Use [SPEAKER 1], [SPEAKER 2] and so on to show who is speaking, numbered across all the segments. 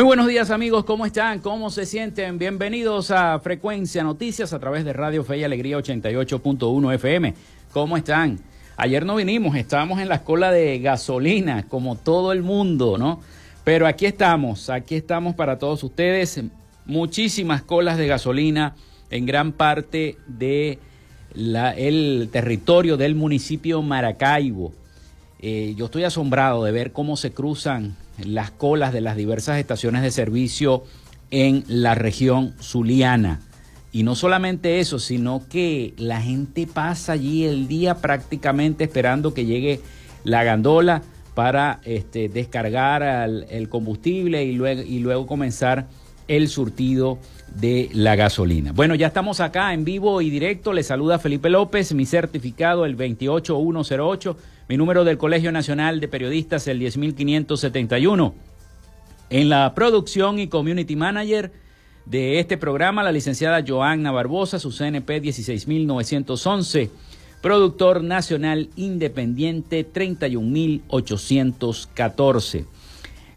[SPEAKER 1] Muy buenos días amigos, ¿cómo están? ¿Cómo se sienten? Bienvenidos a Frecuencia Noticias a través de Radio Fe y Alegría 88.1 FM. ¿Cómo están? Ayer no vinimos, estábamos en la escuela de gasolina, como todo el mundo, ¿no? Pero aquí estamos, aquí estamos para todos ustedes. Muchísimas colas de gasolina en gran parte de el territorio del municipio Maracaibo. Eh, yo estoy asombrado de ver cómo se cruzan las colas de las diversas estaciones de servicio en la región zuliana. Y no solamente eso, sino que la gente pasa allí el día prácticamente esperando que llegue la gandola para este, descargar el combustible y luego, y luego comenzar el surtido de la gasolina. Bueno, ya estamos acá en vivo y directo. Le saluda Felipe López, mi certificado el 28108 mi número del Colegio Nacional de Periodistas, el 10571. En la producción y community manager de este programa, la licenciada Joanna Barbosa, su CNP 16911. Productor nacional independiente 31814.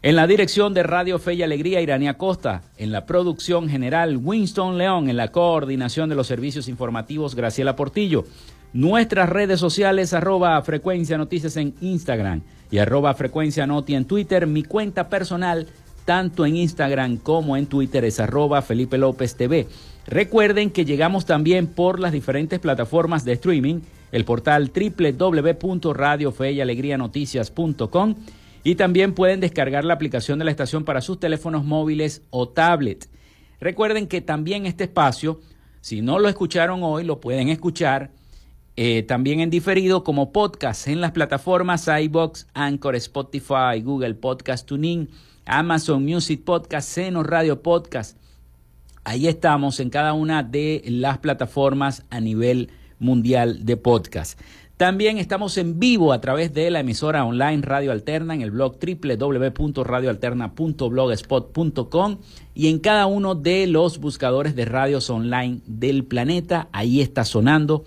[SPEAKER 1] En la dirección de Radio Fe y Alegría, Irania Costa. En la producción general, Winston León. En la coordinación de los servicios informativos, Graciela Portillo. Nuestras redes sociales, arroba frecuencia noticias en Instagram y arroba frecuencia noti en Twitter. Mi cuenta personal, tanto en Instagram como en Twitter, es arroba Felipe López TV. Recuerden que llegamos también por las diferentes plataformas de streaming, el portal www.radiofeyalegrianoticias.com y también pueden descargar la aplicación de la estación para sus teléfonos móviles o tablet. Recuerden que también este espacio, si no lo escucharon hoy, lo pueden escuchar eh, también en diferido como podcast en las plataformas iBox, Anchor, Spotify, Google Podcast Tuning, Amazon Music Podcast, Seno Radio Podcast. Ahí estamos en cada una de las plataformas a nivel mundial de podcast. También estamos en vivo a través de la emisora online Radio Alterna en el blog www.radioalterna.blogspot.com y en cada uno de los buscadores de radios online del planeta. Ahí está sonando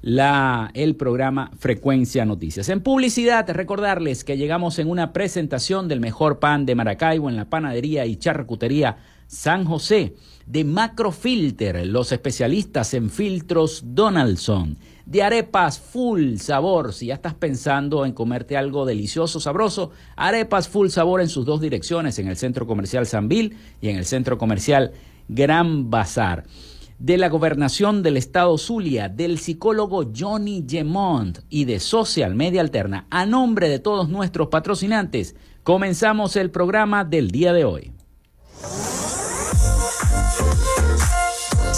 [SPEAKER 1] la, el programa Frecuencia Noticias. En publicidad, recordarles que llegamos en una presentación del mejor pan de Maracaibo en la panadería y charcutería San José, de Macrofilter, los especialistas en filtros Donaldson, de arepas full sabor, si ya estás pensando en comerte algo delicioso, sabroso, arepas full sabor en sus dos direcciones, en el Centro Comercial San Bill y en el Centro Comercial Gran Bazar de la gobernación del estado Zulia, del psicólogo Johnny Gemont y de Social Media Alterna, a nombre de todos nuestros patrocinantes, comenzamos el programa del día de hoy.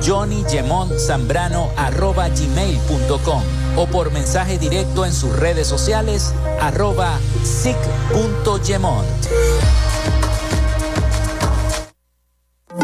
[SPEAKER 1] johnnygemontzambrano.gmail.com o por mensaje directo en sus redes sociales arroba sic.gemont.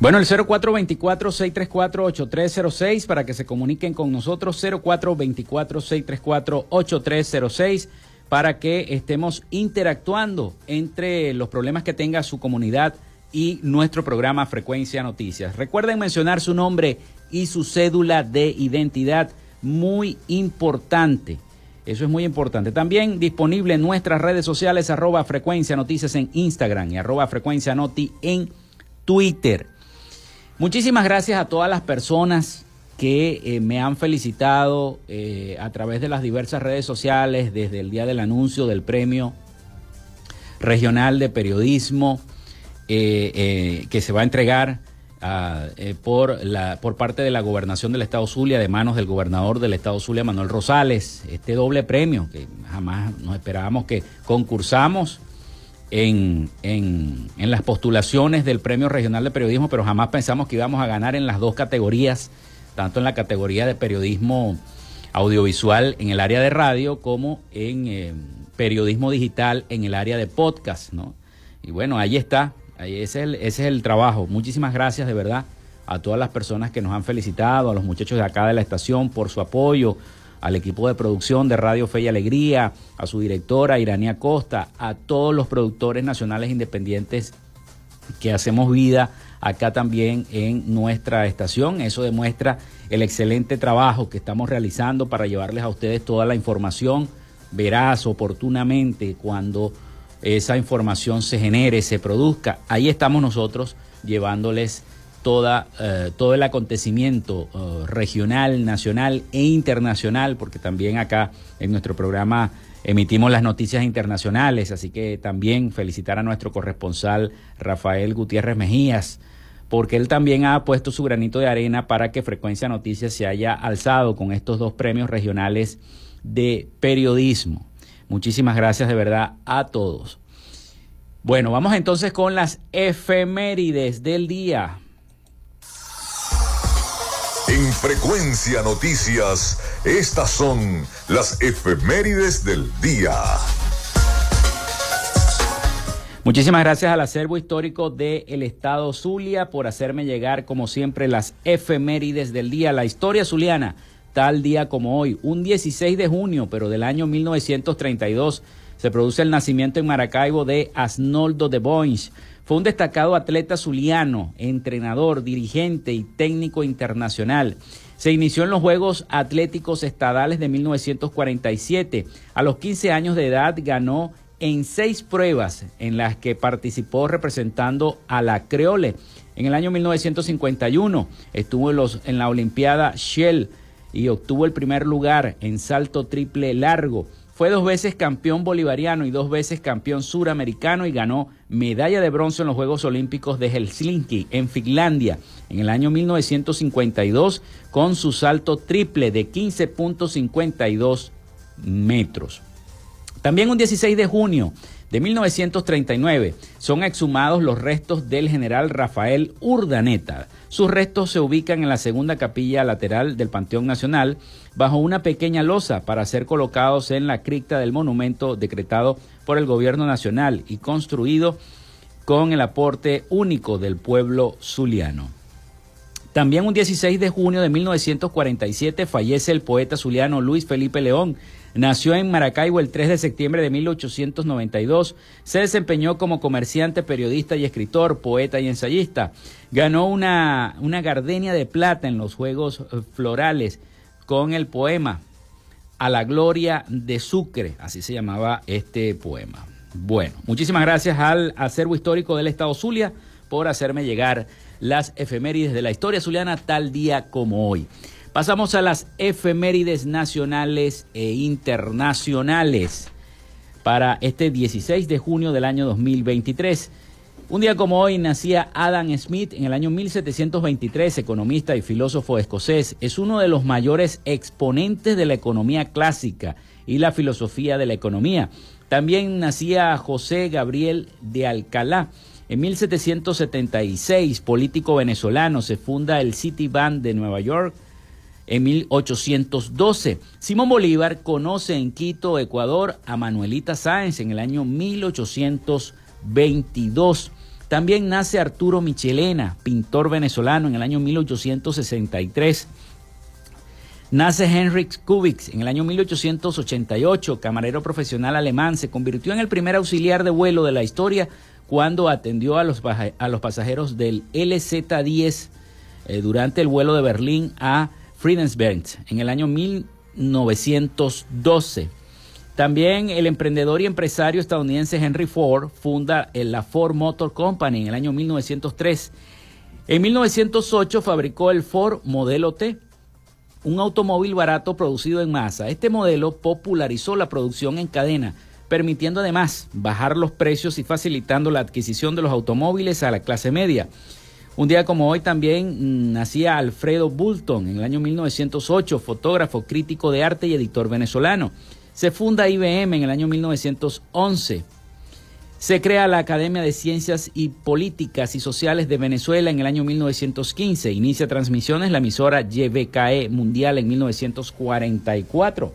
[SPEAKER 2] Bueno, el 0424-634-8306 para que se comuniquen con nosotros, 0424-634-8306 para que estemos interactuando entre los problemas que tenga su comunidad y nuestro programa Frecuencia Noticias. Recuerden mencionar su nombre y su cédula de identidad, muy importante. Eso es muy importante. También disponible en nuestras redes sociales, arroba Frecuencia Noticias en Instagram y arroba Frecuencia Noti en Twitter. Muchísimas gracias a todas las personas que eh, me han felicitado eh, a través de las diversas redes sociales desde el día del anuncio del premio regional de periodismo eh, que se va a entregar ah, por, la, por parte de la gobernación del estado Zulia de manos del gobernador del estado Zulia, Manuel Rosales. Este doble premio que jamás nos esperábamos que concursamos
[SPEAKER 1] en, en, en, las postulaciones del Premio Regional de Periodismo, pero jamás pensamos que íbamos a ganar en las dos categorías, tanto en la categoría de periodismo audiovisual en el área de radio como en eh, periodismo digital en el área de podcast, ¿no? Y bueno, ahí está, ahí ese, es el, ese es el trabajo. Muchísimas gracias de verdad a todas las personas que nos han felicitado, a los muchachos de acá de la estación por su apoyo, al equipo de producción de Radio Fe y Alegría, a su directora Irania Costa, a todos los productores nacionales independientes que hacemos vida acá también en nuestra estación. Eso demuestra el excelente trabajo que estamos realizando para llevarles a ustedes toda la información veraz, oportunamente, cuando esa información se genere, se produzca. Ahí estamos nosotros llevándoles toda, eh, todo el acontecimiento eh, regional, nacional e internacional, porque también acá en nuestro programa emitimos las noticias internacionales, así que también felicitar a nuestro corresponsal Rafael Gutiérrez Mejías, porque él también ha puesto su granito de arena para que Frecuencia Noticias se haya alzado con estos dos premios regionales de periodismo. Muchísimas gracias de verdad a todos. Bueno, vamos entonces con las efemérides del día.
[SPEAKER 3] Frecuencia Noticias, estas son las efemérides del día.
[SPEAKER 1] Muchísimas gracias al acervo histórico del Estado Zulia por hacerme llegar, como siempre, las efemérides del día. La historia zuliana, tal día como hoy, un 16 de junio, pero del año 1932, se produce el nacimiento en Maracaibo de Asnoldo de Boins fue un destacado atleta zuliano, entrenador, dirigente y técnico internacional. Se inició en los Juegos Atléticos Estadales de 1947. A los 15 años de edad ganó en seis pruebas en las que participó representando a la Creole. En el año 1951 estuvo en, en la Olimpiada Shell y obtuvo el primer lugar en salto triple largo. Fue dos veces campeón bolivariano y dos veces campeón suramericano y ganó medalla de bronce en los Juegos Olímpicos de Helsinki, en Finlandia, en el año 1952, con su salto triple de 15.52 metros. También un 16 de junio de 1939 son exhumados los restos del general Rafael Urdaneta. Sus restos se ubican en la segunda capilla lateral del Panteón Nacional bajo una pequeña losa para ser colocados en la cripta del monumento decretado por el gobierno nacional y construido con el aporte único del pueblo zuliano. También un 16 de junio de 1947 fallece el poeta zuliano Luis Felipe León. Nació en Maracaibo el 3 de septiembre de 1892. Se desempeñó como comerciante, periodista y escritor, poeta y ensayista. Ganó una, una gardenia de plata en los Juegos Florales con el poema A la Gloria de Sucre, así se llamaba este poema. Bueno, muchísimas gracias al acervo histórico del Estado Zulia por hacerme llegar las efemérides de la historia zuliana tal día como hoy. Pasamos a las efemérides nacionales e internacionales para este 16 de junio del año 2023. Un día como hoy nacía Adam Smith en el año 1723, economista y filósofo escocés. Es uno de los mayores exponentes de la economía clásica y la filosofía de la economía. También nacía José Gabriel de Alcalá. En 1776, político venezolano, se funda el Citibank de Nueva York. En 1812, Simón Bolívar conoce en Quito, Ecuador, a Manuelita Sáenz en el año 1822. También nace Arturo Michelena, pintor venezolano, en el año 1863. Nace Heinrich Kubitz en el año 1888, camarero profesional alemán, se convirtió en el primer auxiliar de vuelo de la historia cuando atendió a los, a los pasajeros del LZ-10 eh, durante el vuelo de Berlín a Friedensberg en el año 1912. También el emprendedor y empresario estadounidense Henry Ford funda la Ford Motor Company en el año 1903. En 1908 fabricó el Ford Modelo T, un automóvil barato producido en masa. Este modelo popularizó la producción en cadena, permitiendo además bajar los precios y facilitando la adquisición de los automóviles a la clase media. Un día como hoy también mm, nacía Alfredo Bulton en el año 1908, fotógrafo, crítico de arte y editor venezolano. Se funda IBM en el año 1911. Se crea la Academia de Ciencias y Políticas y Sociales de Venezuela en el año 1915. Inicia transmisiones la emisora YBKE Mundial en 1944.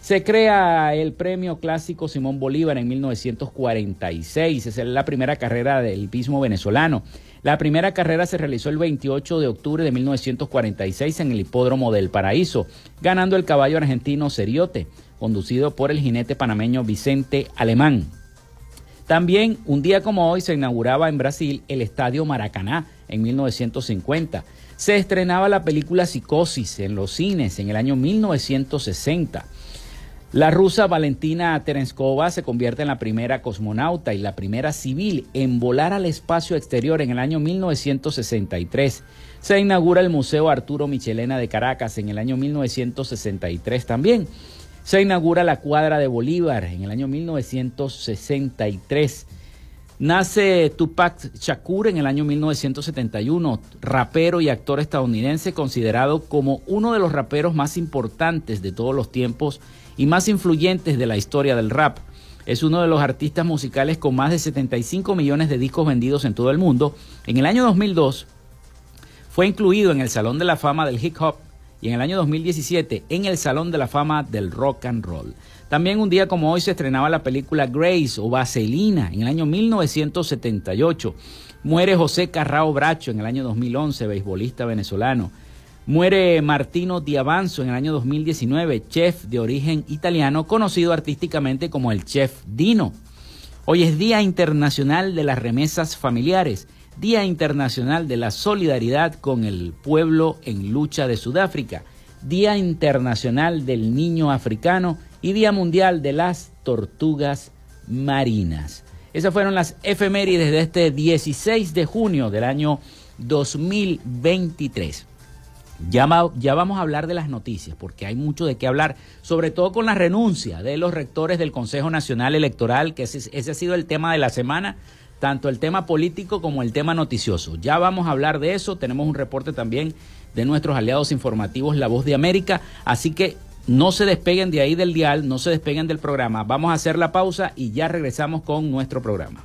[SPEAKER 1] Se crea el Premio Clásico Simón Bolívar en 1946. Es la primera carrera del hipismo venezolano. La primera carrera se realizó el 28 de octubre de 1946 en el Hipódromo del Paraíso, ganando el caballo argentino Seriote, conducido por el jinete panameño Vicente Alemán. También, un día como hoy, se inauguraba en Brasil el Estadio Maracaná en 1950. Se estrenaba la película Psicosis en los cines en el año 1960. La rusa Valentina Terenskova se convierte en la primera cosmonauta y la primera civil en volar al espacio exterior en el año 1963. Se inaugura el Museo Arturo Michelena de Caracas en el año 1963 también. Se inaugura la Cuadra de Bolívar en el año 1963. Nace Tupac Shakur en el año 1971, rapero y actor estadounidense considerado como uno de los raperos más importantes de todos los tiempos y más influyentes de la historia del rap. Es uno de los artistas musicales con más de 75 millones de discos vendidos en todo el mundo. En el año 2002 fue incluido en el Salón de la Fama del Hip Hop y en el año 2017 en el Salón de la Fama del Rock and Roll. También un día como hoy se estrenaba la película Grace o Vaselina en el año 1978. Muere José Carrao Bracho en el año 2011, beisbolista venezolano. Muere Martino Diavanzo en el año 2019, chef de origen italiano, conocido artísticamente como el chef Dino. Hoy es Día Internacional de las Remesas Familiares, Día Internacional de la Solidaridad con el Pueblo en Lucha de Sudáfrica, Día Internacional del Niño Africano y Día Mundial de las Tortugas Marinas. Esas fueron las efemérides de este 16 de junio del año 2023. Ya, vamos a hablar de las noticias, porque hay mucho de qué hablar, sobre todo con la renuncia de los rectores del Consejo Nacional Electoral, que ese, ese ha sido el tema de la semana, tanto el tema político como el tema noticioso. Ya vamos a hablar de eso, tenemos un reporte también de nuestros aliados informativos La Voz de América, así que no se despeguen de ahí del dial, no se despeguen del programa. Vamos a hacer la pausa y ya regresamos con nuestro programa.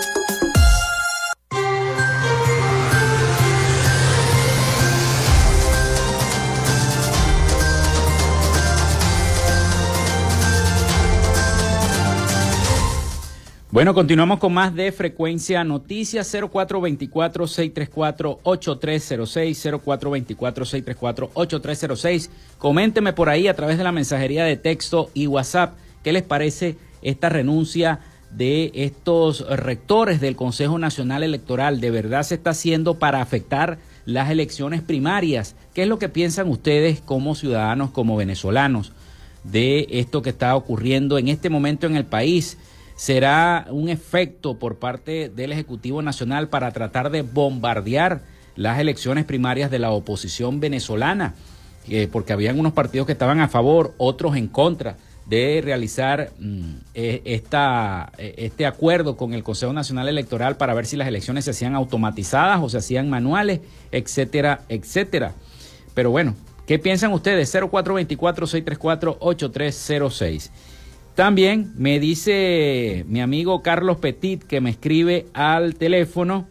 [SPEAKER 1] Bueno, continuamos con más de Frecuencia Noticias 0424-634-8306, 0424-634-8306. Coménteme por ahí a través de la mensajería de texto y WhatsApp qué les parece esta renuncia de estos rectores del Consejo Nacional Electoral. ¿De verdad se está haciendo para afectar las elecciones primarias? ¿Qué es lo que piensan ustedes como ciudadanos, como venezolanos, de esto que está ocurriendo en este momento en el país? Será un efecto por parte del Ejecutivo Nacional para tratar de bombardear las elecciones primarias de la oposición venezolana, porque habían unos partidos que estaban a favor, otros en contra de realizar mm, e, esta, e, este acuerdo con el Consejo Nacional Electoral para ver si las elecciones se hacían automatizadas o se hacían manuales, etcétera, etcétera. Pero bueno, ¿Qué piensan ustedes? 0424-634-8306. También me dice mi amigo Carlos Petit que me escribe al teléfono.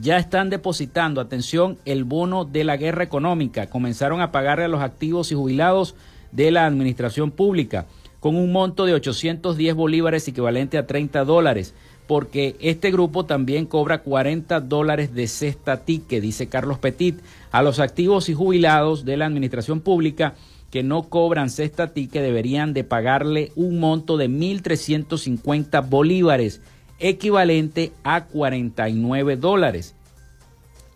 [SPEAKER 1] Ya están depositando, atención, el bono de la guerra económica. Comenzaron a pagarle a los activos y jubilados de la administración pública con un monto de 810 bolívares equivalente a 30 dólares, porque este grupo también cobra 40 dólares de cesta tique, dice Carlos Petit, a los activos y jubilados de la administración pública que no cobran cesta tique deberían de pagarle un monto de 1.350 bolívares, equivalente a 49 dólares.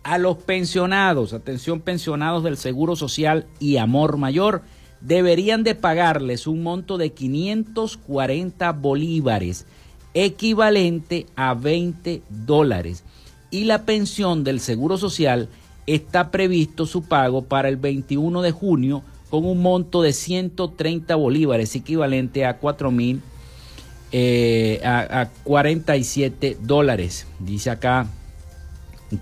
[SPEAKER 1] A los pensionados, atención pensionados del Seguro Social y Amor Mayor, deberían de pagarles un monto de 540 bolívares, equivalente a 20 dólares. Y la pensión del Seguro Social está previsto su pago para el 21 de junio con un monto de 130 bolívares, equivalente a 4 mil, eh, a, a 47 dólares, dice acá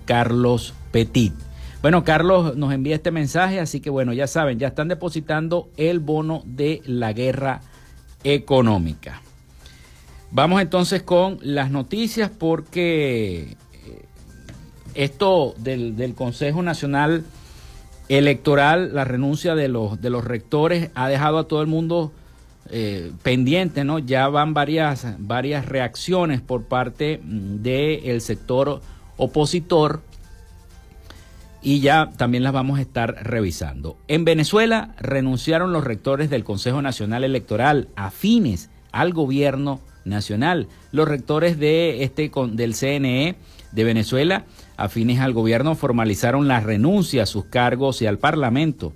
[SPEAKER 1] Carlos Petit. Bueno, Carlos nos envía este mensaje, así que bueno, ya saben, ya están depositando el bono de la guerra económica. Vamos entonces con las noticias porque eh, esto del, Consejo Nacional Electoral, la renuncia de los, de los rectores ha dejado a todo el mundo eh, pendiente, ¿no? Ya van varias, varias reacciones por parte mm, del sector opositor y ya también las vamos a estar revisando. En Venezuela renunciaron los rectores del Consejo Nacional Electoral afines al gobierno nacional. Los rectores de este del CNE de Venezuela afines al gobierno formalizaron la renuncia a sus cargos y al Parlamento.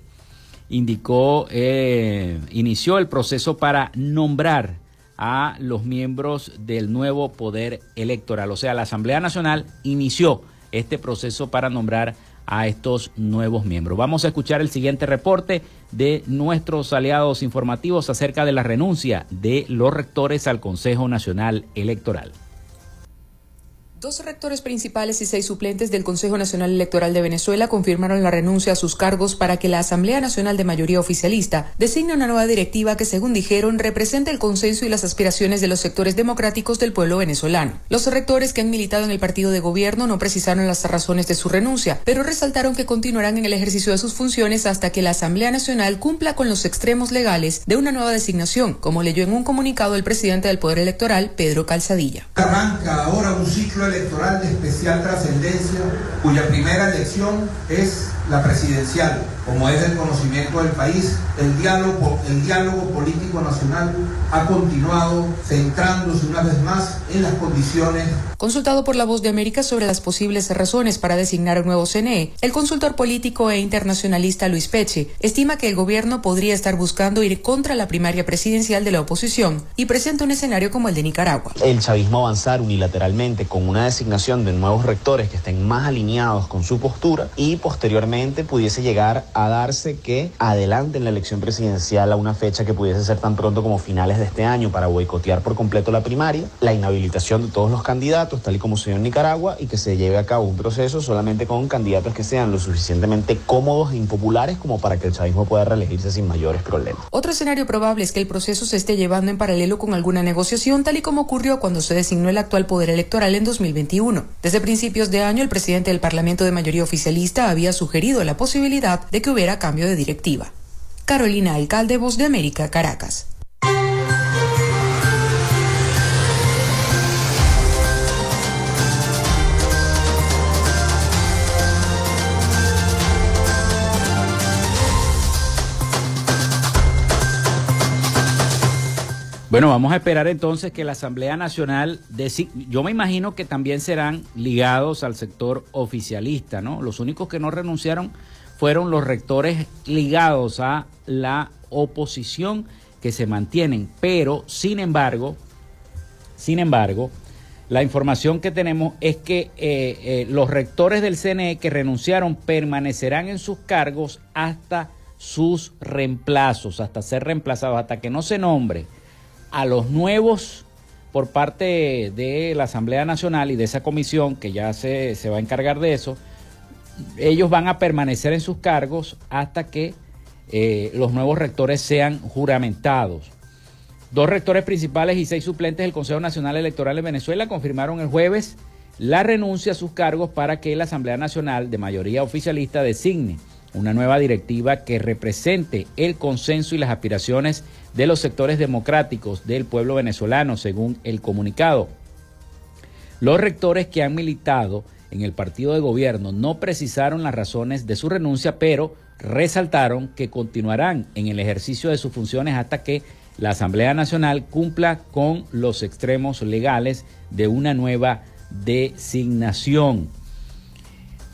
[SPEAKER 1] Indicó, eh, inició el proceso para nombrar a los miembros del nuevo poder electoral. O sea, la Asamblea Nacional inició este proceso para nombrar a estos nuevos miembros. Vamos a escuchar el siguiente reporte de nuestros aliados informativos acerca de la renuncia de los rectores al Consejo Nacional Electoral.
[SPEAKER 4] Dos rectores principales y seis suplentes del Consejo Nacional Electoral de Venezuela confirmaron la renuncia a sus cargos para que la Asamblea Nacional de Mayoría Oficialista designe una nueva directiva que, según dijeron, represente el consenso y las aspiraciones de los sectores democráticos del pueblo venezolano. Los rectores que han militado en el partido de gobierno no precisaron las razones de su renuncia, pero resaltaron que continuarán en el ejercicio de sus funciones hasta que la Asamblea Nacional cumpla con los extremos legales de una nueva designación, como leyó en un comunicado el presidente del Poder Electoral, Pedro Calzadilla.
[SPEAKER 5] Arranca ahora un ciclo electoral de especial trascendencia, cuya primera elección es la presidencial, como es el conocimiento del país, el diálogo, el diálogo político nacional ha continuado centrándose una vez más en las condiciones.
[SPEAKER 4] Consultado por la Voz de América sobre las posibles razones para designar un nuevo CNE, el consultor político e internacionalista Luis Peche estima que el gobierno podría estar buscando ir contra la primaria presidencial de la oposición y presenta un escenario como el de Nicaragua.
[SPEAKER 6] El chavismo avanzar unilateralmente con una designación de nuevos rectores que estén más alineados con su postura y posteriormente pudiese llegar a darse que adelante en la elección presidencial a una fecha que pudiese ser tan pronto como finales de este año para boicotear por completo la primaria, la inhabilitación de todos los candidatos, tal y como se dio en Nicaragua, y que se lleve a cabo un proceso solamente con candidatos que sean lo suficientemente cómodos e impopulares como para que el chavismo pueda reelegirse sin mayores problemas.
[SPEAKER 4] Otro escenario probable es que el proceso se esté llevando en paralelo con alguna negociación, tal y como ocurrió cuando se designó el actual poder electoral en 2021. Desde principios de año, el presidente del Parlamento de mayoría oficialista había sugerido la posibilidad de que hubiera cambio de directiva. Carolina Alcalde, Voz de América, Caracas.
[SPEAKER 1] Bueno, vamos a esperar entonces que la Asamblea Nacional, yo me imagino que también serán ligados al sector oficialista, ¿no? Los únicos que no renunciaron fueron los rectores ligados a la oposición que se mantienen, pero sin embargo, sin embargo, la información que tenemos es que eh, eh, los rectores del CNE que renunciaron permanecerán en sus cargos hasta sus reemplazos, hasta ser reemplazados, hasta que no se nombre a los nuevos por parte de la Asamblea Nacional y de esa comisión que ya se, va a encargar de eso, ellos van a permanecer en sus cargos hasta que eh, los nuevos rectores sean juramentados. Dos rectores principales y seis suplentes del Consejo Nacional Electoral de Venezuela confirmaron el jueves la renuncia a sus cargos para que la Asamblea Nacional de mayoría oficialista designe una nueva directiva que represente el consenso y las aspiraciones de los sectores democráticos del pueblo venezolano, según el comunicado. Los rectores que han militado en el partido de gobierno no precisaron las razones de su renuncia, pero resaltaron que continuarán en el ejercicio de sus funciones hasta que la Asamblea Nacional cumpla con los extremos legales de una nueva designación.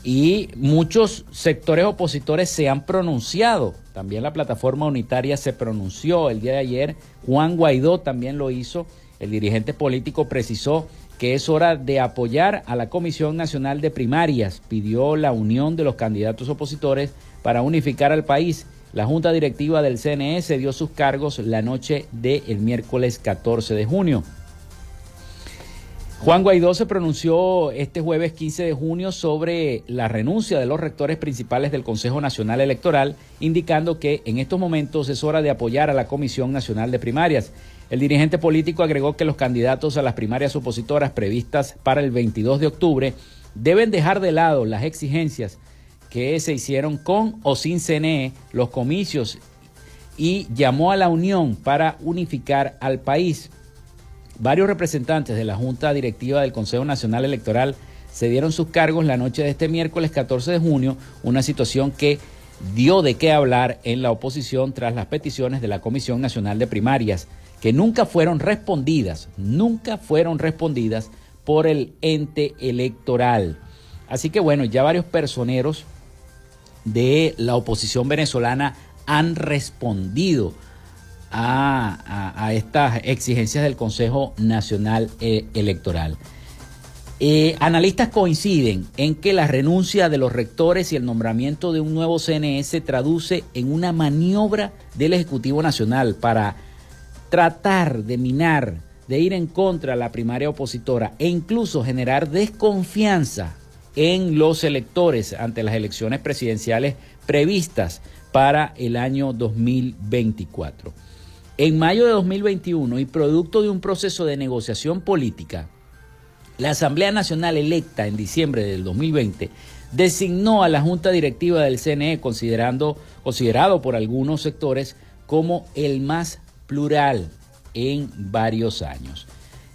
[SPEAKER 1] Y muchos sectores opositores se han pronunciado. También la plataforma unitaria se pronunció el día de ayer. Juan Guaidó también lo hizo. El dirigente político precisó que es hora de apoyar a la Comisión Nacional de Primarias. Pidió la unión de los candidatos opositores para unificar al país la Junta Directiva del CNE dio sus cargos la noche del miércoles 14 de junio. Juan Guaidó se pronunció este jueves 15 de junio sobre la renuncia de los rectores principales del Consejo Nacional Electoral, indicando que en estos momentos es hora de apoyar a la Comisión Nacional de Primarias. El dirigente político agregó que los candidatos a las primarias opositoras previstas para el 22 de octubre deben dejar de lado las exigencias que se hicieron con o sin CNE los comicios y llamó a la unión para unificar al país. Varios representantes de la Junta Directiva del Consejo Nacional Electoral se dieron sus cargos la noche de este miércoles 14 de junio, una situación que dio de qué hablar en la oposición tras las peticiones de la Comisión Nacional de Primarias, que nunca fueron respondidas, nunca fueron respondidas por el ente electoral. Así que bueno, ya varios personeros de la oposición venezolana han respondido a, estas exigencias del Consejo Nacional eh, Electoral. Eh, analistas coinciden en que la renuncia de los rectores y el nombramiento de un nuevo CNE se traduce en una maniobra del Ejecutivo Nacional para tratar de minar, de ir en contra de la primaria opositora e incluso generar desconfianza en los electores ante las elecciones presidenciales previstas para el año 2024. En mayo de 2021 y producto de un proceso de negociación política, la Asamblea Nacional electa en diciembre del 2020 designó a la Junta Directiva del CNE considerando, considerado por algunos sectores como el más plural en varios años.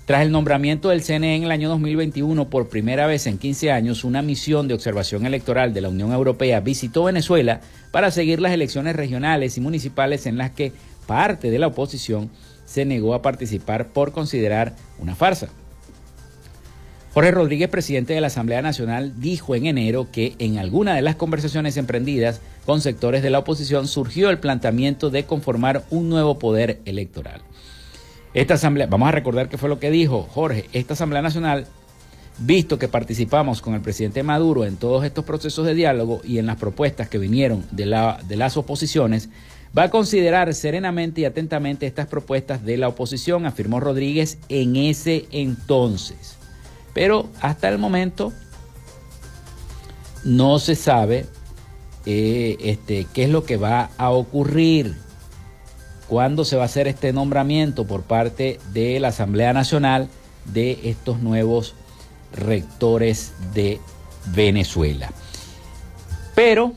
[SPEAKER 1] Tras el nombramiento del CNE en el año 2021, por primera vez en 15 años, una misión de observación electoral de la Unión Europea visitó Venezuela para seguir las elecciones regionales y municipales en las que parte de la oposición se negó a participar por considerar una farsa. Jorge Rodríguez, presidente de la Asamblea Nacional, dijo en enero que en alguna de las conversaciones emprendidas con sectores de la oposición surgió el planteamiento de conformar un nuevo poder electoral. Esta asamblea, vamos a recordar qué fue lo que dijo Jorge, esta Asamblea Nacional, visto que participamos con el presidente Maduro en todos estos procesos de diálogo y en las propuestas que vinieron de, de las oposiciones, va a considerar serenamente y atentamente estas propuestas de la oposición, afirmó Rodríguez en ese entonces. Pero hasta el momento no se sabe eh, este, qué es lo que va a ocurrir cuándo se va a hacer este nombramiento por parte de la Asamblea Nacional de estos nuevos rectores de Venezuela. Pero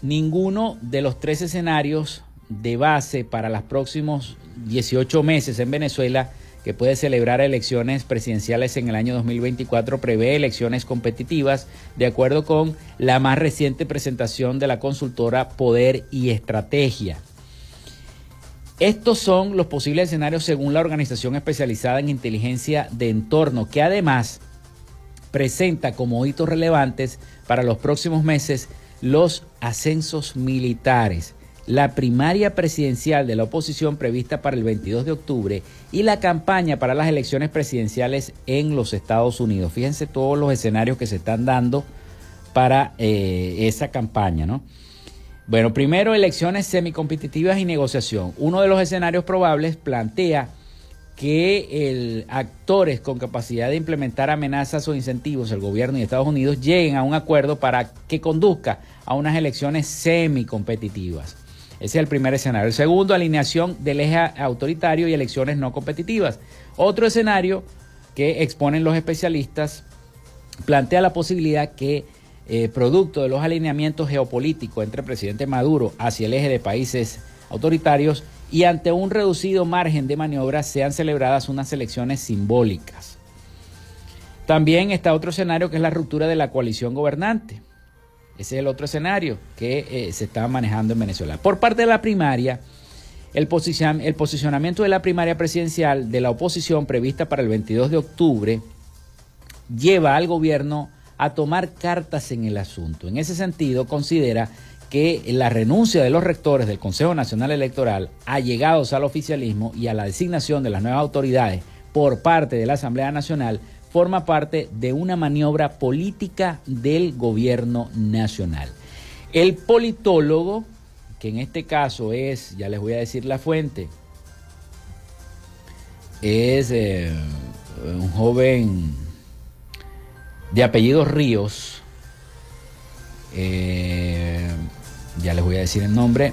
[SPEAKER 1] ninguno de los tres escenarios de base para los próximos 18 meses en Venezuela, que puede celebrar elecciones presidenciales en el año 2024, prevé elecciones competitivas, de acuerdo con la más reciente presentación de la consultora Poder y Estrategia. Estos son los posibles escenarios según la organización especializada en inteligencia de entorno, que además presenta como hitos relevantes para los próximos meses los ascensos militares, la primaria presidencial de la oposición prevista para el 22 de octubre y la campaña para las elecciones presidenciales en los Estados Unidos. Fíjense todos los escenarios que se están dando para eh, esa campaña, ¿no? Bueno, primero elecciones semicompetitivas y negociación. Uno de los escenarios probables plantea que el, actores con capacidad de implementar amenazas o incentivos, el gobierno y Estados Unidos, lleguen a un acuerdo para que conduzca a unas elecciones semicompetitivas. Ese es el primer escenario. El segundo, alineación del eje autoritario y elecciones no competitivas. Otro escenario que exponen los especialistas plantea la posibilidad que, eh, producto de los alineamientos geopolíticos entre el presidente Maduro hacia el eje de países autoritarios y ante un reducido margen de maniobra, sean celebradas unas elecciones simbólicas. También está otro escenario que es la ruptura de la coalición gobernante. Ese es el otro escenario que eh, se está manejando en Venezuela. Por parte de la primaria, el, posicionamiento de la primaria presidencial de la oposición prevista para el 22 de octubre lleva al gobierno a tomar cartas en el asunto. En ese sentido, considera que la renuncia de los rectores del Consejo Nacional Electoral, allegados al oficialismo y a la designación de las nuevas autoridades por parte de la Asamblea Nacional, forma parte de una maniobra política del gobierno nacional. El politólogo, que en este caso es, ya les voy a decir la fuente, es eh, un joven de apellidos Ríos, eh, ya les voy a decir el nombre,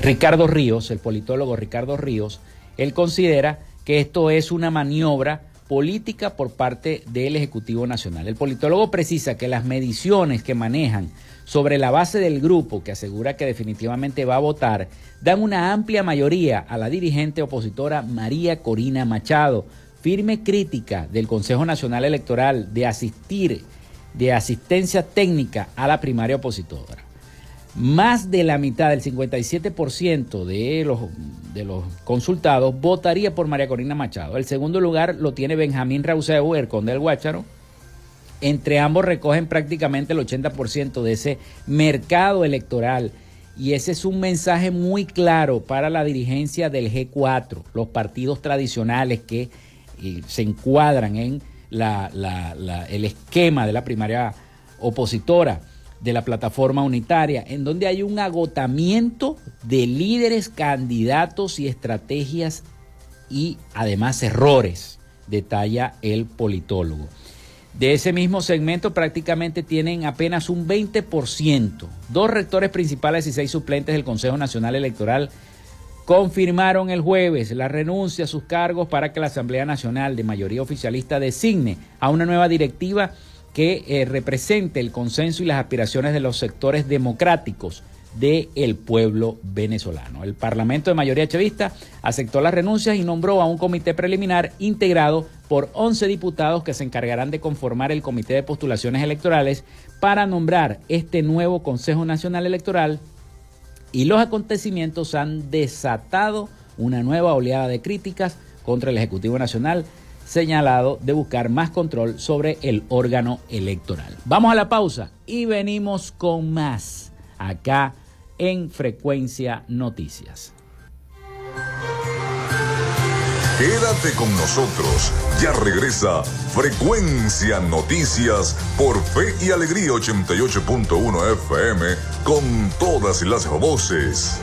[SPEAKER 1] Ricardo Ríos, el politólogo Ricardo Ríos, él considera que esto es una maniobra política por parte del Ejecutivo Nacional. El politólogo precisa que las mediciones que manejan sobre la base del grupo que asegura que definitivamente va a votar dan una amplia mayoría a la dirigente opositora María Corina Machado, firme crítica del Consejo Nacional Electoral de asistir de asistencia técnica a la primaria opositora. Más de la mitad, del 57% de los, de los consultados votaría por María Corina Machado. El segundo lugar lo tiene Benjamín Rauseu, el conde del Guácharo. Entre ambos recogen prácticamente el 80% de ese mercado electoral. Y ese es un mensaje muy claro para la dirigencia del G4, los partidos tradicionales que y se encuadran en el esquema de la primaria opositora de la plataforma unitaria, en donde hay un agotamiento de líderes, candidatos y estrategias y además errores, detalla el politólogo. De ese mismo segmento prácticamente tienen apenas un 20%. Dos rectores principales y seis suplentes del Consejo Nacional Electoral confirmaron el jueves la renuncia a sus cargos para que la Asamblea Nacional de mayoría oficialista designe a una nueva directiva que eh, represente el consenso y las aspiraciones de los sectores democráticos del pueblo venezolano. El Parlamento de mayoría chavista aceptó las renuncias y nombró a un comité preliminar integrado por 11 diputados que se encargarán de conformar el comité de postulaciones electorales para nombrar este nuevo Consejo Nacional Electoral y los acontecimientos han desatado una nueva oleada de críticas contra el Ejecutivo Nacional señalado de buscar más control sobre el órgano electoral. Vamos a la pausa y venimos con más acá en Frecuencia Noticias.
[SPEAKER 3] Quédate con nosotros. Ya regresa Frecuencia Noticias por Fe y Alegría 88.1 FM con todas las voces.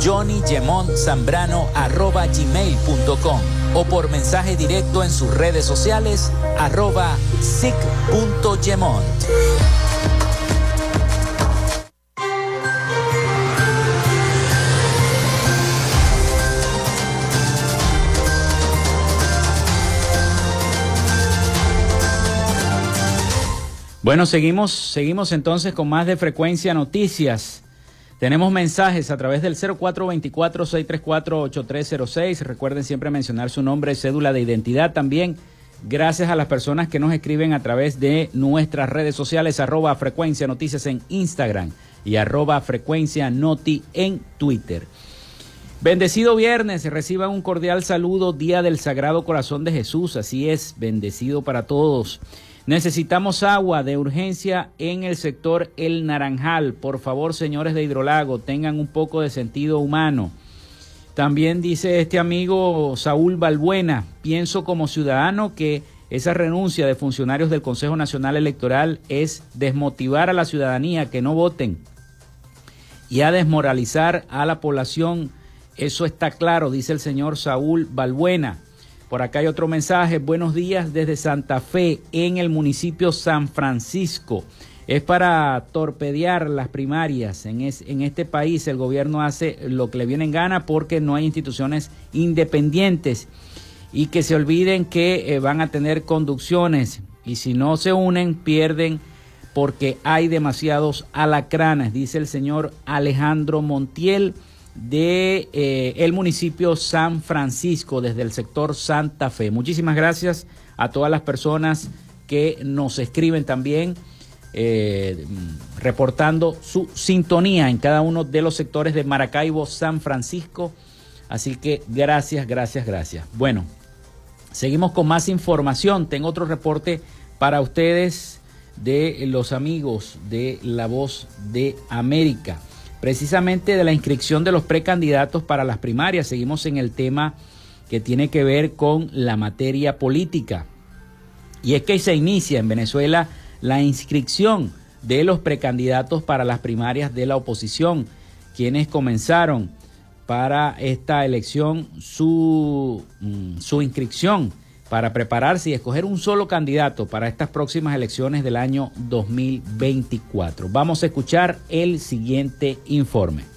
[SPEAKER 7] johnnygemontzambrano.gmail.com o por mensaje directo en sus redes sociales arroba sic.gemont.
[SPEAKER 1] Bueno, seguimos, seguimos entonces con más de frecuencia noticias. Tenemos mensajes a través del 0424-634-8306. Recuerden siempre mencionar su nombre, cédula de identidad también. Gracias a las personas que nos escriben a través de nuestras redes sociales, arroba frecuencia noticias en Instagram y arroba frecuencia noti en Twitter. Bendecido viernes, reciban un cordial saludo, Día del Sagrado Corazón de Jesús. Así es, bendecido para todos. Necesitamos agua de urgencia en el sector El Naranjal. Por favor, señores de Hidrolago, tengan un poco de sentido humano. También dice este amigo Saúl Balbuena, pienso como ciudadano que esa renuncia de funcionarios del Consejo Nacional Electoral es desmotivar a la ciudadanía que no voten y a desmoralizar a la población. Eso está claro, dice el señor Saúl Balbuena. Por acá hay otro mensaje. Buenos días desde Santa Fe, en el municipio San Francisco. Es para torpedear las primarias. En, en este país el gobierno hace lo que le viene en gana porque no hay instituciones independientes y que se olviden que eh, van a tener conducciones y si no se unen pierden porque hay demasiados alacranes, dice el señor Alejandro Montiel de eh, el municipio San Francisco desde el sector Santa Fe. Muchísimas gracias a todas las personas que nos escriben también eh, reportando su sintonía en cada uno de los sectores de Maracaibo, San Francisco. Así que gracias, gracias, gracias. Bueno, seguimos con más información. Tengo otro reporte para ustedes de los amigos de La Voz de América. Precisamente de la inscripción de los precandidatos para las primarias. Seguimos en el tema que tiene que ver con la materia política. Y es que se inicia en Venezuela la inscripción de los precandidatos para las primarias de la oposición, quienes comenzaron para esta elección su, mm, su inscripción para prepararse y escoger un solo candidato para estas próximas elecciones del año 2024. Vamos a escuchar el siguiente informe.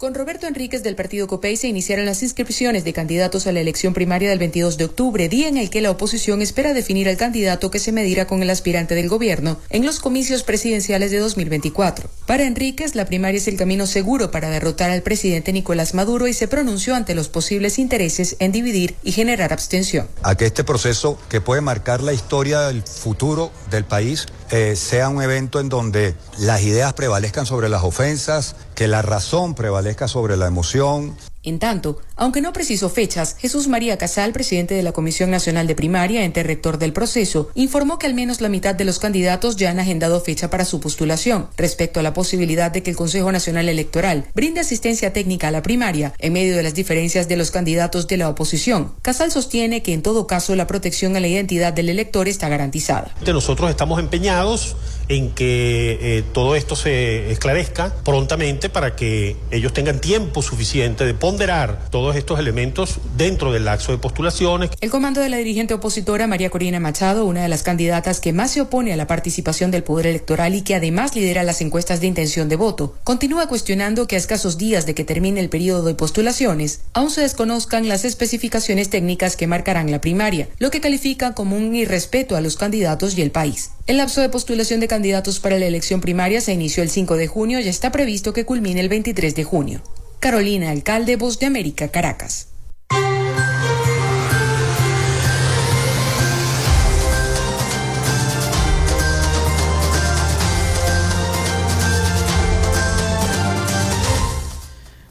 [SPEAKER 4] Con Roberto Enríquez del partido COPEI se iniciaron las inscripciones de candidatos a la elección primaria del 22 de octubre, día en el que la oposición espera definir al candidato que se medirá con el aspirante del gobierno en los comicios presidenciales de 2024. Para Enríquez, la primaria es el camino seguro para derrotar al presidente Nicolás Maduro y se pronunció ante los posibles intereses en dividir y generar abstención.
[SPEAKER 8] A que este proceso que puede marcar la historia del futuro del país eh, sea un evento en donde las ideas prevalezcan sobre las ofensas, que la razón prevalezca sobre la emoción,
[SPEAKER 4] en tanto, aunque no precisó fechas, Jesús María Casal, presidente de la Comisión Nacional de Primaria, ente rector del proceso, informó que al menos la mitad de los candidatos ya han agendado fecha para su postulación. Respecto a la posibilidad de que el Consejo Nacional Electoral brinde asistencia técnica a la primaria en medio de las diferencias de los candidatos de la oposición, Casal sostiene que en todo caso la protección a la identidad del elector está garantizada.
[SPEAKER 9] Nosotros estamos empeñados en que eh, todo esto se esclarezca prontamente para que ellos tengan tiempo suficiente de ponderar todos estos elementos dentro del laxo de postulaciones.
[SPEAKER 4] El comando de la dirigente opositora María Corina Machado, una de las candidatas que más se opone a la participación del poder electoral y que además lidera las encuestas de intención de voto, continúa cuestionando que a escasos días de que termine el periodo de postulaciones, aún se desconozcan las especificaciones técnicas que marcarán la primaria, lo que califica como un irrespeto a los candidatos y el país. El lapso de postulación de candidatos para la elección primaria se inició el 5 de junio y está previsto que culmine el 23 de junio. Carolina Alcalde, Voz de América, Caracas.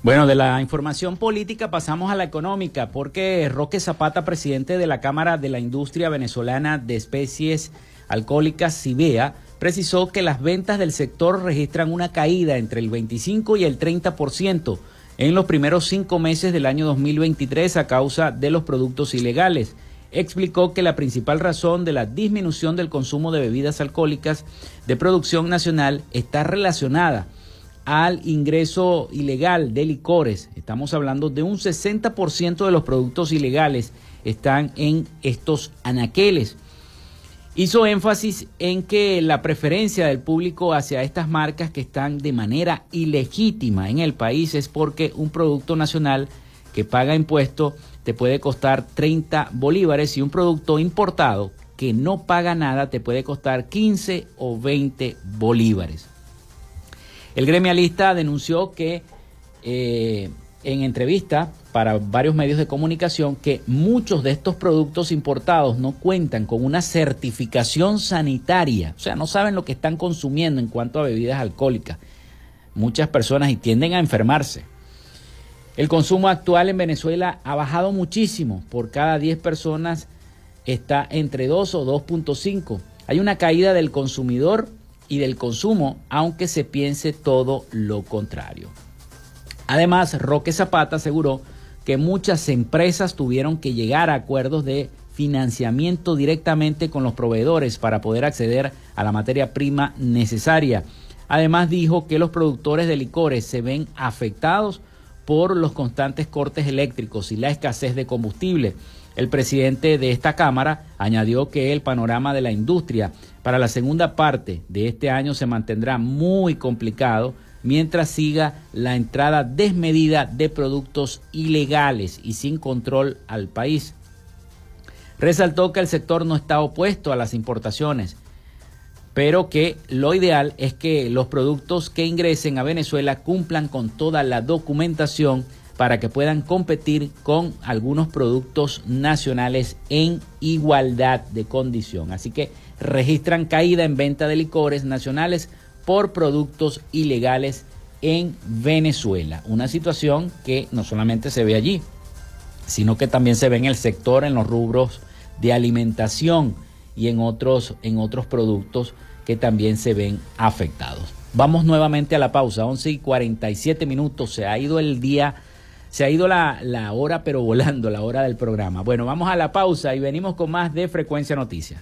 [SPEAKER 1] Bueno, de la información política pasamos a la económica, porque Roque Zapata, presidente de la Cámara de la Industria Venezolana de Especies Alcohólicas Cibea precisó que las ventas del sector registran una caída entre el 25 y el 30% en los primeros cinco meses del año 2023 a causa de los productos ilegales. Explicó que la principal razón de la disminución del consumo de bebidas alcohólicas de producción nacional está relacionada al ingreso ilegal de licores. Estamos hablando de un 60% de los productos ilegales están en estos anaqueles. Hizo énfasis en que la preferencia del público hacia estas marcas que están de manera ilegítima en el país es porque un producto nacional que paga impuesto te puede costar 30 bolívares y un producto importado que no paga nada te puede costar 15 o 20 bolívares. El gremialista denunció que eh, en entrevista para varios medios de comunicación que muchos de estos productos importados no cuentan con una certificación sanitaria, o sea, no saben lo que están consumiendo en cuanto a bebidas alcohólicas. Muchas personas y tienden a enfermarse. El consumo actual en Venezuela ha bajado muchísimo, por cada 10 personas está entre 2 o 2.5. Hay una caída del consumidor y del consumo, aunque se piense todo lo contrario. Además, Roque Zapata aseguró que muchas empresas tuvieron que llegar a acuerdos de financiamiento directamente con los proveedores para poder acceder a la materia prima necesaria. Además dijo que los productores de licores se ven afectados por los constantes cortes eléctricos y la escasez de combustible. El presidente de esta Cámara añadió que el panorama de la industria para la segunda parte de este año se mantendrá muy complicado mientras siga la entrada desmedida de productos ilegales y sin control al país. Resaltó que el sector no está opuesto a las importaciones, pero que lo ideal es que los productos que ingresen a Venezuela cumplan con toda la documentación para que puedan competir con algunos productos nacionales en igualdad de condición. Así que registran caída en venta de licores nacionales por productos ilegales en Venezuela. Una situación que no solamente se ve allí, sino que también se ve en el sector, en los rubros de alimentación y en otros, en otros productos que también se ven afectados. Vamos nuevamente a la pausa, 11 y 47 minutos, se ha ido el día, se ha ido la, la hora, pero volando, la hora del programa. Bueno, vamos a la pausa y venimos con más de Frecuencia Noticias.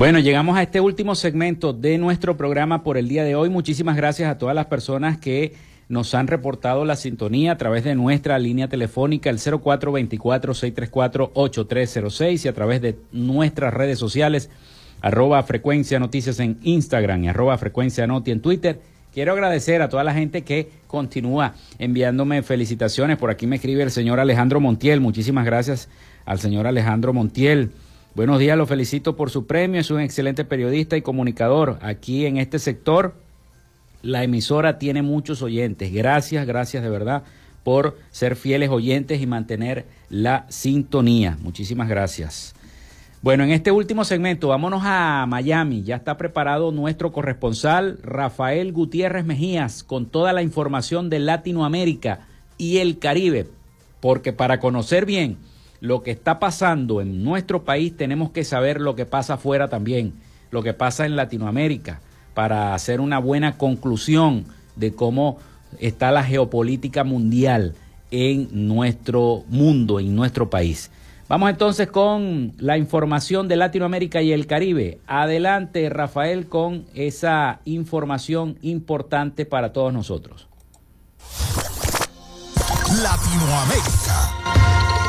[SPEAKER 1] Bueno, llegamos a este último segmento de nuestro programa por el día de hoy. Muchísimas gracias a todas las personas que nos han reportado la sintonía a través de nuestra línea telefónica, el 0424-634-8306 y a través de nuestras redes sociales, arroba frecuencia noticias en Instagram y arroba frecuencia noti en Twitter. Quiero agradecer a toda la gente que continúa enviándome felicitaciones. Por aquí me escribe el señor Alejandro Montiel. Muchísimas gracias al señor Alejandro Montiel. Buenos días, lo felicito por su premio, es un excelente periodista y comunicador. Aquí en este sector, la emisora tiene muchos oyentes. Gracias, gracias de verdad por ser fieles oyentes y mantener la sintonía. Muchísimas gracias. Bueno, en este último segmento, vámonos a Miami. Ya está preparado nuestro corresponsal Rafael Gutiérrez Mejías con toda la información de Latinoamérica y el Caribe. Porque para conocer bien lo que está pasando en nuestro país, tenemos que saber lo que pasa afuera también, lo que pasa en Latinoamérica, para hacer una buena conclusión de cómo está la geopolítica mundial en nuestro mundo, en nuestro país. Vamos entonces con la información de Latinoamérica y el Caribe. Adelante, Rafael, con esa información importante para todos nosotros.
[SPEAKER 10] Latinoamérica.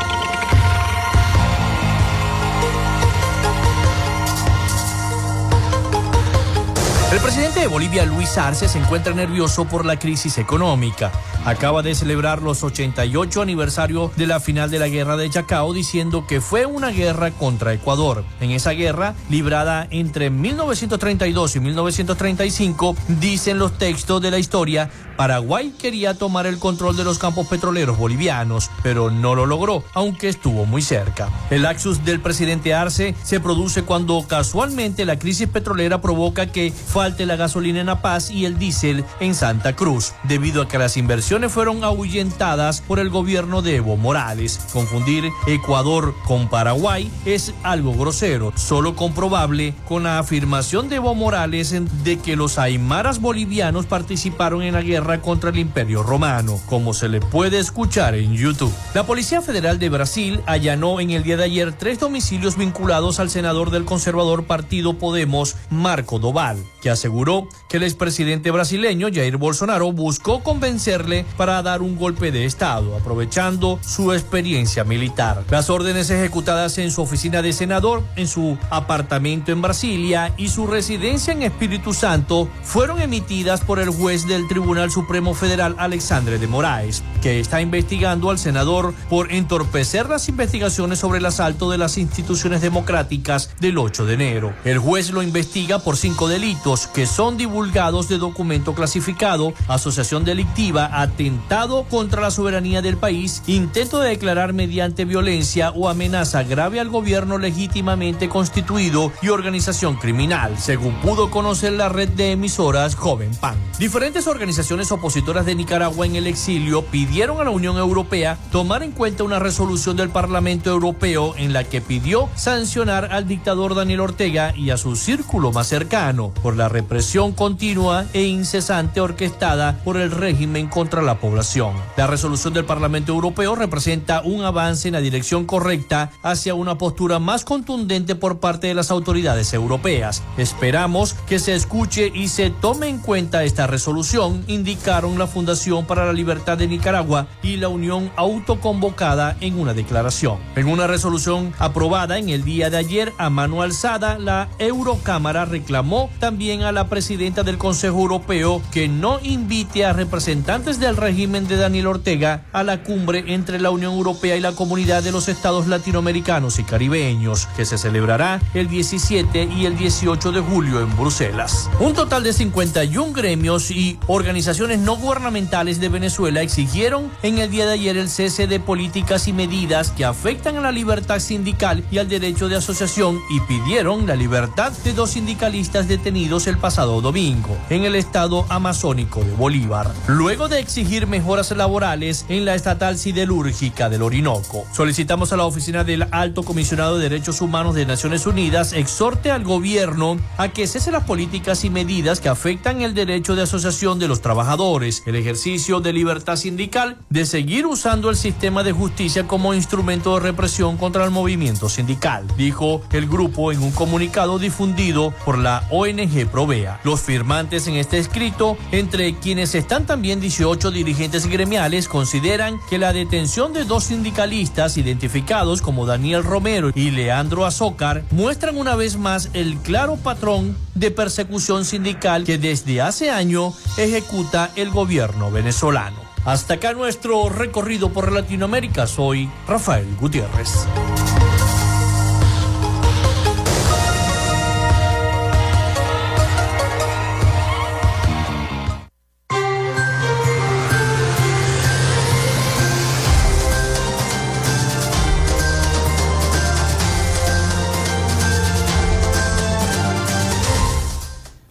[SPEAKER 10] El presidente de Bolivia, Luis Arce, se encuentra nervioso por la crisis económica. Acaba de celebrar los 88 aniversario de la final de la guerra de Chacao diciendo que fue una guerra contra Ecuador. En esa guerra, librada entre 1932 y 1935, dicen los textos de la historia, Paraguay quería tomar el control de los campos petroleros bolivianos, pero no lo logró, aunque estuvo muy cerca. El axus del presidente Arce se produce cuando casualmente la crisis petrolera provoca que falte la gasolina en La Paz y el diésel en Santa Cruz, debido a que las inversiones fueron ahuyentadas por el gobierno de Evo Morales. Confundir Ecuador con Paraguay es algo grosero, solo comprobable con la afirmación de Evo Morales de que los aymaras bolivianos participaron en la guerra contra el Imperio Romano, como se le puede escuchar en YouTube. La Policía Federal de Brasil allanó en el día de ayer tres domicilios vinculados al senador del conservador partido Podemos, Marco Doval, que aseguró que el expresidente brasileño Jair Bolsonaro buscó convencerle para dar un golpe de Estado, aprovechando su experiencia militar. Las órdenes ejecutadas en su oficina de senador, en su apartamento en Brasilia y su residencia en Espíritu Santo fueron emitidas por el juez del Tribunal Supremo Federal Alexandre de Moraes, que está investigando al senador por entorpecer las investigaciones sobre el asalto de las instituciones democráticas del 8 de enero. El juez lo investiga por cinco delitos que son divulgados de documento clasificado, asociación delictiva, atentado contra la soberanía del país, intento de declarar mediante violencia o amenaza grave al gobierno legítimamente constituido y organización criminal, según pudo conocer la red de emisoras Joven Pan. Diferentes organizaciones opositoras de Nicaragua en el exilio pidieron a la Unión Europea tomar en cuenta una resolución del Parlamento Europeo en la que pidió sancionar al dictador Daniel Ortega y a su círculo más cercano por la represión continua e incesante orquestada por el régimen contra la población. La resolución del Parlamento Europeo representa un avance en la dirección correcta hacia una postura más contundente por parte de las autoridades europeas. Esperamos que se escuche y se tome en cuenta esta resolución, indicaron la Fundación para la Libertad de Nicaragua y la Unión autoconvocada en una declaración. En una resolución aprobada en el día de ayer a mano alzada, la Eurocámara reclamó también a la presidenta del Consejo Europeo que no invite a representantes del régimen de Daniel Ortega a la cumbre entre la Unión Europea y la Comunidad de los Estados Latinoamericanos y Caribeños, que se celebrará el 17 y el 18 de julio en Bruselas. Un total de 51 gremios y organizaciones no gubernamentales de Venezuela exigieron en el día de ayer el cese de políticas y medidas que afectan a la libertad sindical y al derecho de asociación y pidieron la libertad de dos sindicalistas detenidos el pasado domingo en el estado amazónico de Bolívar, luego de exigir mejoras laborales en la estatal siderúrgica del Orinoco. Solicitamos a la oficina del Alto Comisionado de Derechos Humanos de Naciones Unidas exhorte al gobierno a que cese las políticas y medidas que afectan el derecho de asociación de los trabajadores, el ejercicio de libertad sindical, de seguir usando el sistema de justicia como instrumento de represión contra el movimiento sindical, dijo el grupo en un comunicado difundido por la ONG Provea. Los firmantes en este escrito, entre quienes están también 18 dirigentes gremiales, consideran que la detención de dos sindicalistas identificados como Daniel Romero y Leandro Azócar muestran una vez más el claro patrón de persecución sindical que desde hace año ejecuta el gobierno venezolano. Hasta acá nuestro recorrido por Latinoamérica. Soy Rafael Gutiérrez.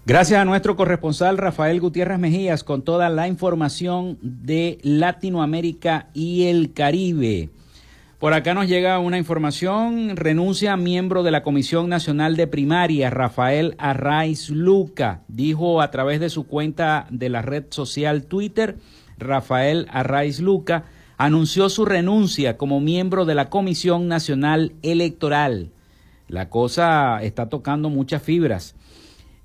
[SPEAKER 1] Gracias a nuestro corresponsal Rafael Gutiérrez Mejías con toda la información de Latinoamérica y el Caribe. Por acá nos llega una información, renuncia miembro de la Comisión Nacional de Primaria, Rafael Arraiz Luca, dijo a través de su cuenta de la red social Twitter, Rafael Arraiz Luca, anunció su renuncia como miembro de la Comisión Nacional Electoral. La cosa está tocando muchas fibras.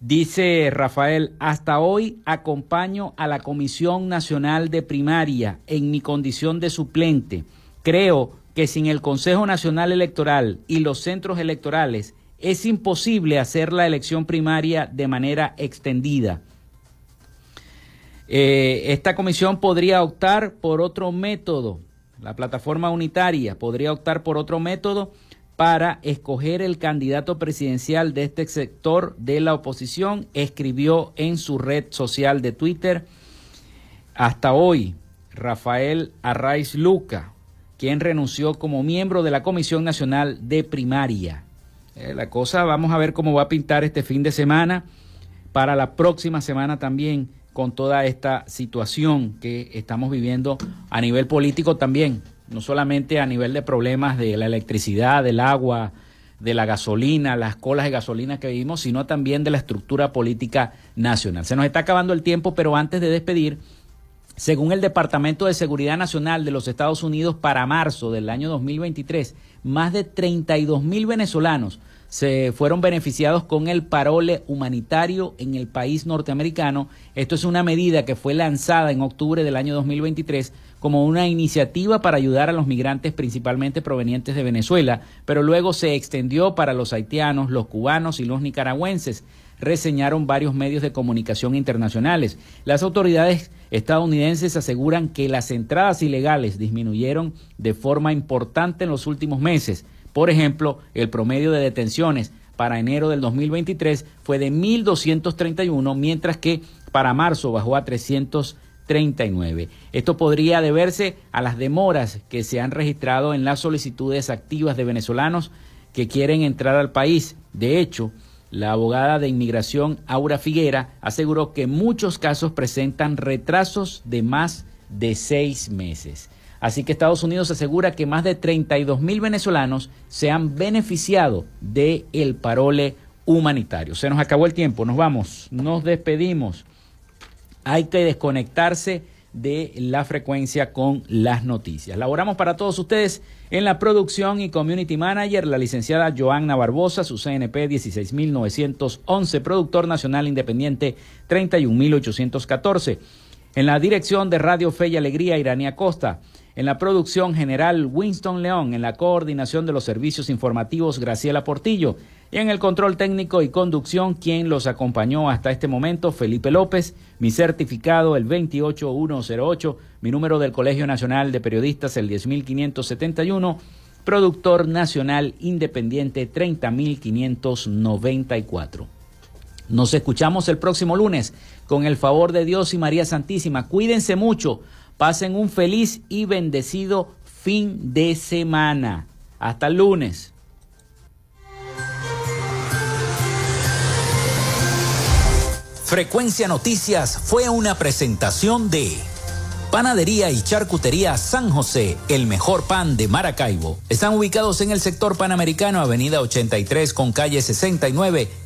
[SPEAKER 1] Dice Rafael, hasta hoy acompaño a la Comisión Nacional de Primaria en mi condición de suplente. Creo que sin el Consejo Nacional Electoral y los centros electorales es imposible hacer la elección primaria de manera extendida. Eh, esta comisión podría optar por otro método, la plataforma unitaria podría optar por otro método para escoger el candidato presidencial de este sector de la oposición, escribió en su red social de Twitter. Hasta hoy, Rafael Arraiz Luca, quien renunció como miembro de la Comisión Nacional de Primaria. Eh, la cosa, vamos a ver cómo va a pintar este fin de semana, para la próxima semana también, con toda esta situación que estamos viviendo a nivel político también no solamente a nivel de problemas de la electricidad, del agua, de la gasolina, las colas de gasolina que vivimos, sino también de la estructura política nacional. Se nos está acabando el tiempo, pero antes de despedir, según el Departamento de Seguridad Nacional de los Estados Unidos, para marzo del año 2023, más de 32 mil venezolanos se fueron beneficiados con el parole humanitario en el país norteamericano. Esto es una medida que fue lanzada en octubre del año 2023 como una iniciativa para ayudar a los migrantes principalmente provenientes de Venezuela, pero luego se extendió para los haitianos, los cubanos y los nicaragüenses reseñaron varios medios de comunicación internacionales. Las autoridades estadounidenses aseguran que las entradas ilegales disminuyeron de forma importante en los últimos meses. Por ejemplo, el promedio de detenciones para enero del 2023 fue de 1.231, mientras que para marzo bajó a 339. Esto podría deberse a las demoras que se han registrado en las solicitudes activas de venezolanos que quieren entrar al país. De hecho, la abogada de inmigración Aura Figuera aseguró que muchos casos presentan retrasos de más de seis meses. Así que Estados Unidos asegura que más de 32 mil venezolanos se han beneficiado del el parole humanitario. Se nos acabó el tiempo, nos vamos, nos despedimos. Hay que desconectarse de la frecuencia con las noticias. Laboramos para todos ustedes en la producción y community manager, la licenciada Joanna Barbosa, su CNP 16911, productor nacional independiente 31814. En la dirección de Radio Fe y Alegría, Irania Costa. En la producción general, Winston León. En la coordinación de los servicios informativos, Graciela Portillo. Y en el control técnico y conducción, quien los acompañó hasta este momento, Felipe López. Mi certificado, el 28108. Mi número del Colegio Nacional de Periodistas, el 10571. Productor Nacional Independiente, 30594. Nos escuchamos el próximo lunes con el favor de Dios y María Santísima. Cuídense mucho. Pasen un feliz y bendecido fin de semana. Hasta el lunes.
[SPEAKER 7] Frecuencia Noticias fue una presentación de Panadería y Charcutería San José, el mejor pan de Maracaibo. Están ubicados en el sector panamericano, Avenida 83 con calle 69